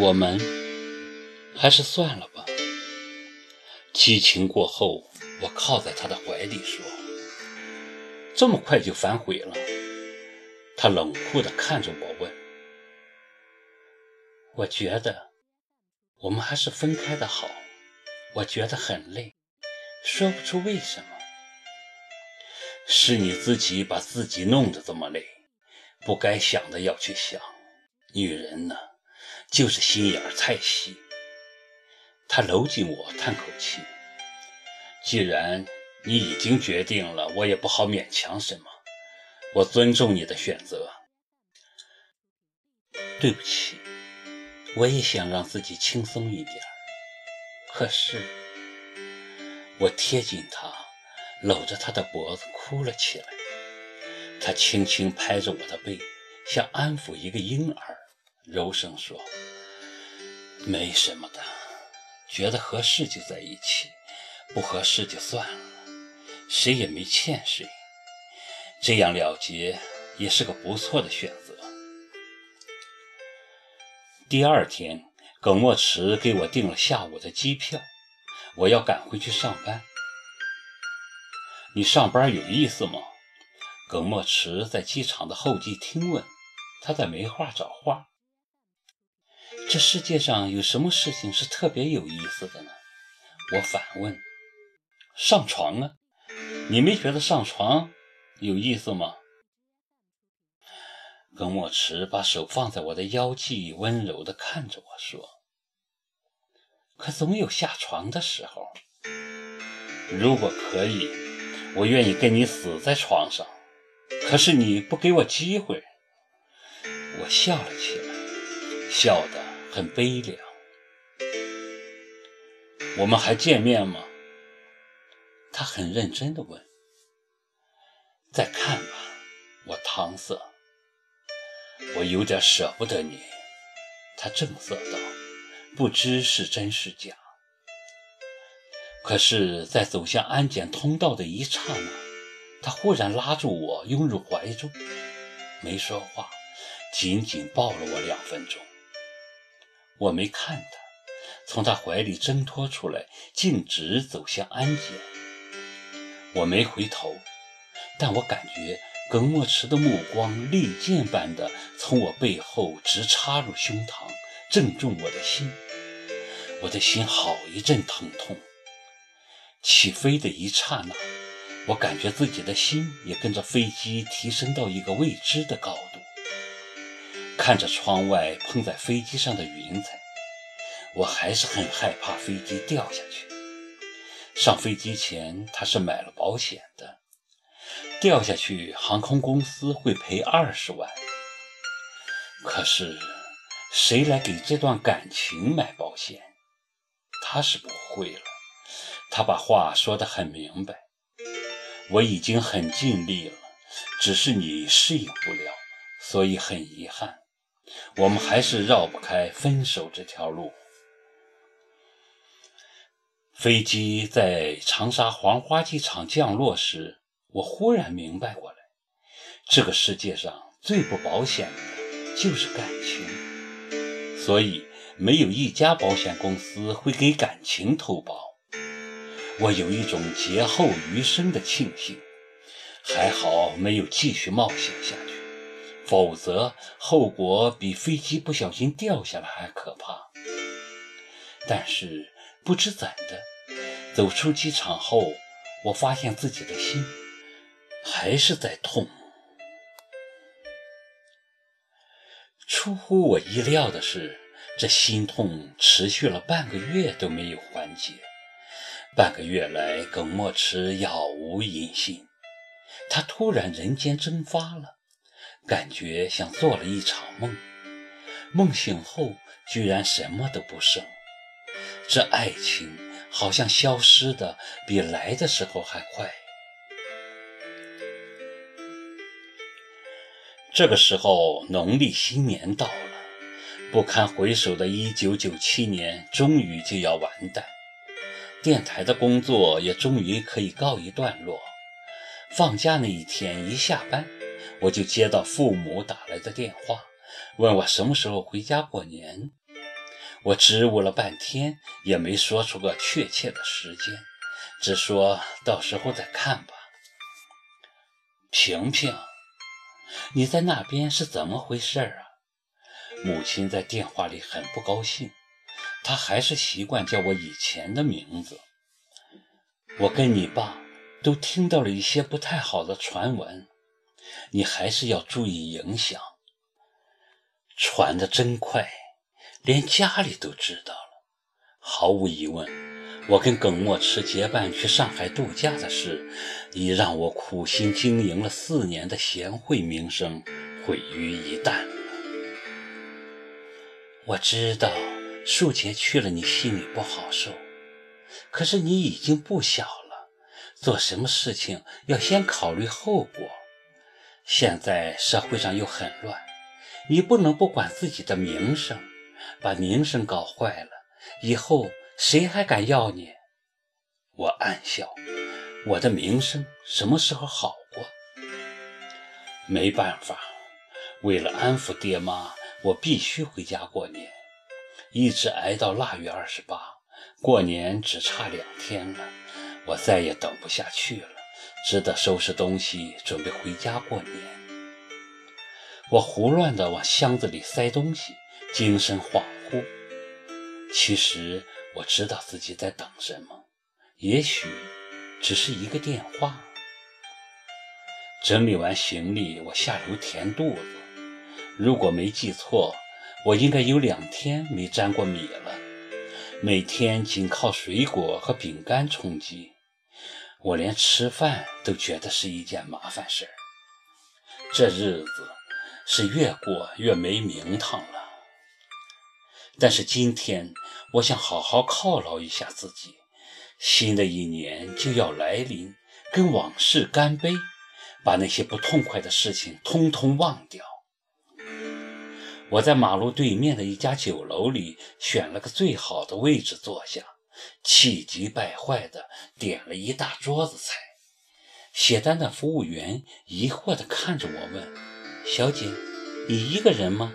我们还是算了吧。激情过后，我靠在他的怀里说：“这么快就反悔了？”他冷酷地看着我问：“我觉得我们还是分开的好。我觉得很累，说不出为什么。是你自己把自己弄得这么累，不该想的要去想。女人呢？”就是心眼儿太细。他搂紧我，叹口气。既然你已经决定了，我也不好勉强什么。我尊重你的选择。对不起，我也想让自己轻松一点。可是，我贴近他，搂着他的脖子哭了起来。他轻轻拍着我的背，像安抚一个婴儿。柔声说：“没什么的，觉得合适就在一起，不合适就算了，谁也没欠谁，这样了结也是个不错的选择。”第二天，耿墨池给我订了下午的机票，我要赶回去上班。你上班有意思吗？耿墨池在机场的候机厅问，他在没话找话。这世界上有什么事情是特别有意思的呢？我反问。上床啊，你没觉得上床有意思吗？耿墨池把手放在我的腰际，温柔地看着我说：“可总有下床的时候。如果可以，我愿意跟你死在床上。可是你不给我机会。”我笑了起来，笑的。很悲凉。我们还见面吗？他很认真地问。再看吧，我搪塞。我有点舍不得你。他正色道，不知是真是假。可是，在走向安检通道的一刹那，他忽然拉住我，拥入怀中，没说话，紧紧抱了我两分钟。我没看他，从他怀里挣脱出来，径直走向安检。我没回头，但我感觉耿墨池的目光利剑般的从我背后直插入胸膛，正中我的心。我的心好一阵疼痛。起飞的一刹那，我感觉自己的心也跟着飞机提升到一个未知的高度。看着窗外碰在飞机上的云彩，我还是很害怕飞机掉下去。上飞机前他是买了保险的，掉下去航空公司会赔二十万。可是谁来给这段感情买保险？他是不会了。他把话说得很明白，我已经很尽力了，只是你适应不了，所以很遗憾。我们还是绕不开分手这条路。飞机在长沙黄花机场降落时，我忽然明白过来：这个世界上最不保险的就是感情，所以没有一家保险公司会给感情投保。我有一种劫后余生的庆幸，还好没有继续冒险下去。否则，后果比飞机不小心掉下来还可怕。但是不知怎的，走出机场后，我发现自己的心还是在痛。出乎我意料的是，这心痛持续了半个月都没有缓解。半个月来，耿墨池杳无音信，他突然人间蒸发了。感觉像做了一场梦，梦醒后居然什么都不剩。这爱情好像消失的比来的时候还快。这个时候，农历新年到了，不堪回首的1997年终于就要完蛋，电台的工作也终于可以告一段落。放假那一天，一下班。我就接到父母打来的电话，问我什么时候回家过年。我支吾了半天，也没说出个确切的时间，只说到时候再看吧。萍萍，你在那边是怎么回事啊？母亲在电话里很不高兴，她还是习惯叫我以前的名字。我跟你爸都听到了一些不太好的传闻，你还是要注意影响。传的真快。连家里都知道了。毫无疑问，我跟耿墨池结伴去上海度假的事，已让我苦心经营了四年的贤惠名声毁于一旦了。我知道树杰去了，你心里不好受。可是你已经不小了，做什么事情要先考虑后果。现在社会上又很乱，你不能不管自己的名声。把名声搞坏了，以后谁还敢要你？我暗笑，我的名声什么时候好过？没办法，为了安抚爹妈，我必须回家过年，一直挨到腊月二十八，过年只差两天了，我再也等不下去了，只得收拾东西准备回家过年。我胡乱地往箱子里塞东西。精神恍惚，其实我知道自己在等什么，也许只是一个电话。整理完行李，我下楼填肚子。如果没记错，我应该有两天没沾过米了。每天仅靠水果和饼干充饥，我连吃饭都觉得是一件麻烦事儿。这日子是越过越没名堂了。但是今天，我想好好犒劳一下自己。新的一年就要来临，跟往事干杯，把那些不痛快的事情通通忘掉。我在马路对面的一家酒楼里选了个最好的位置坐下，气急败坏地点了一大桌子菜。写单的服务员疑惑地看着我问：“小姐，你一个人吗？”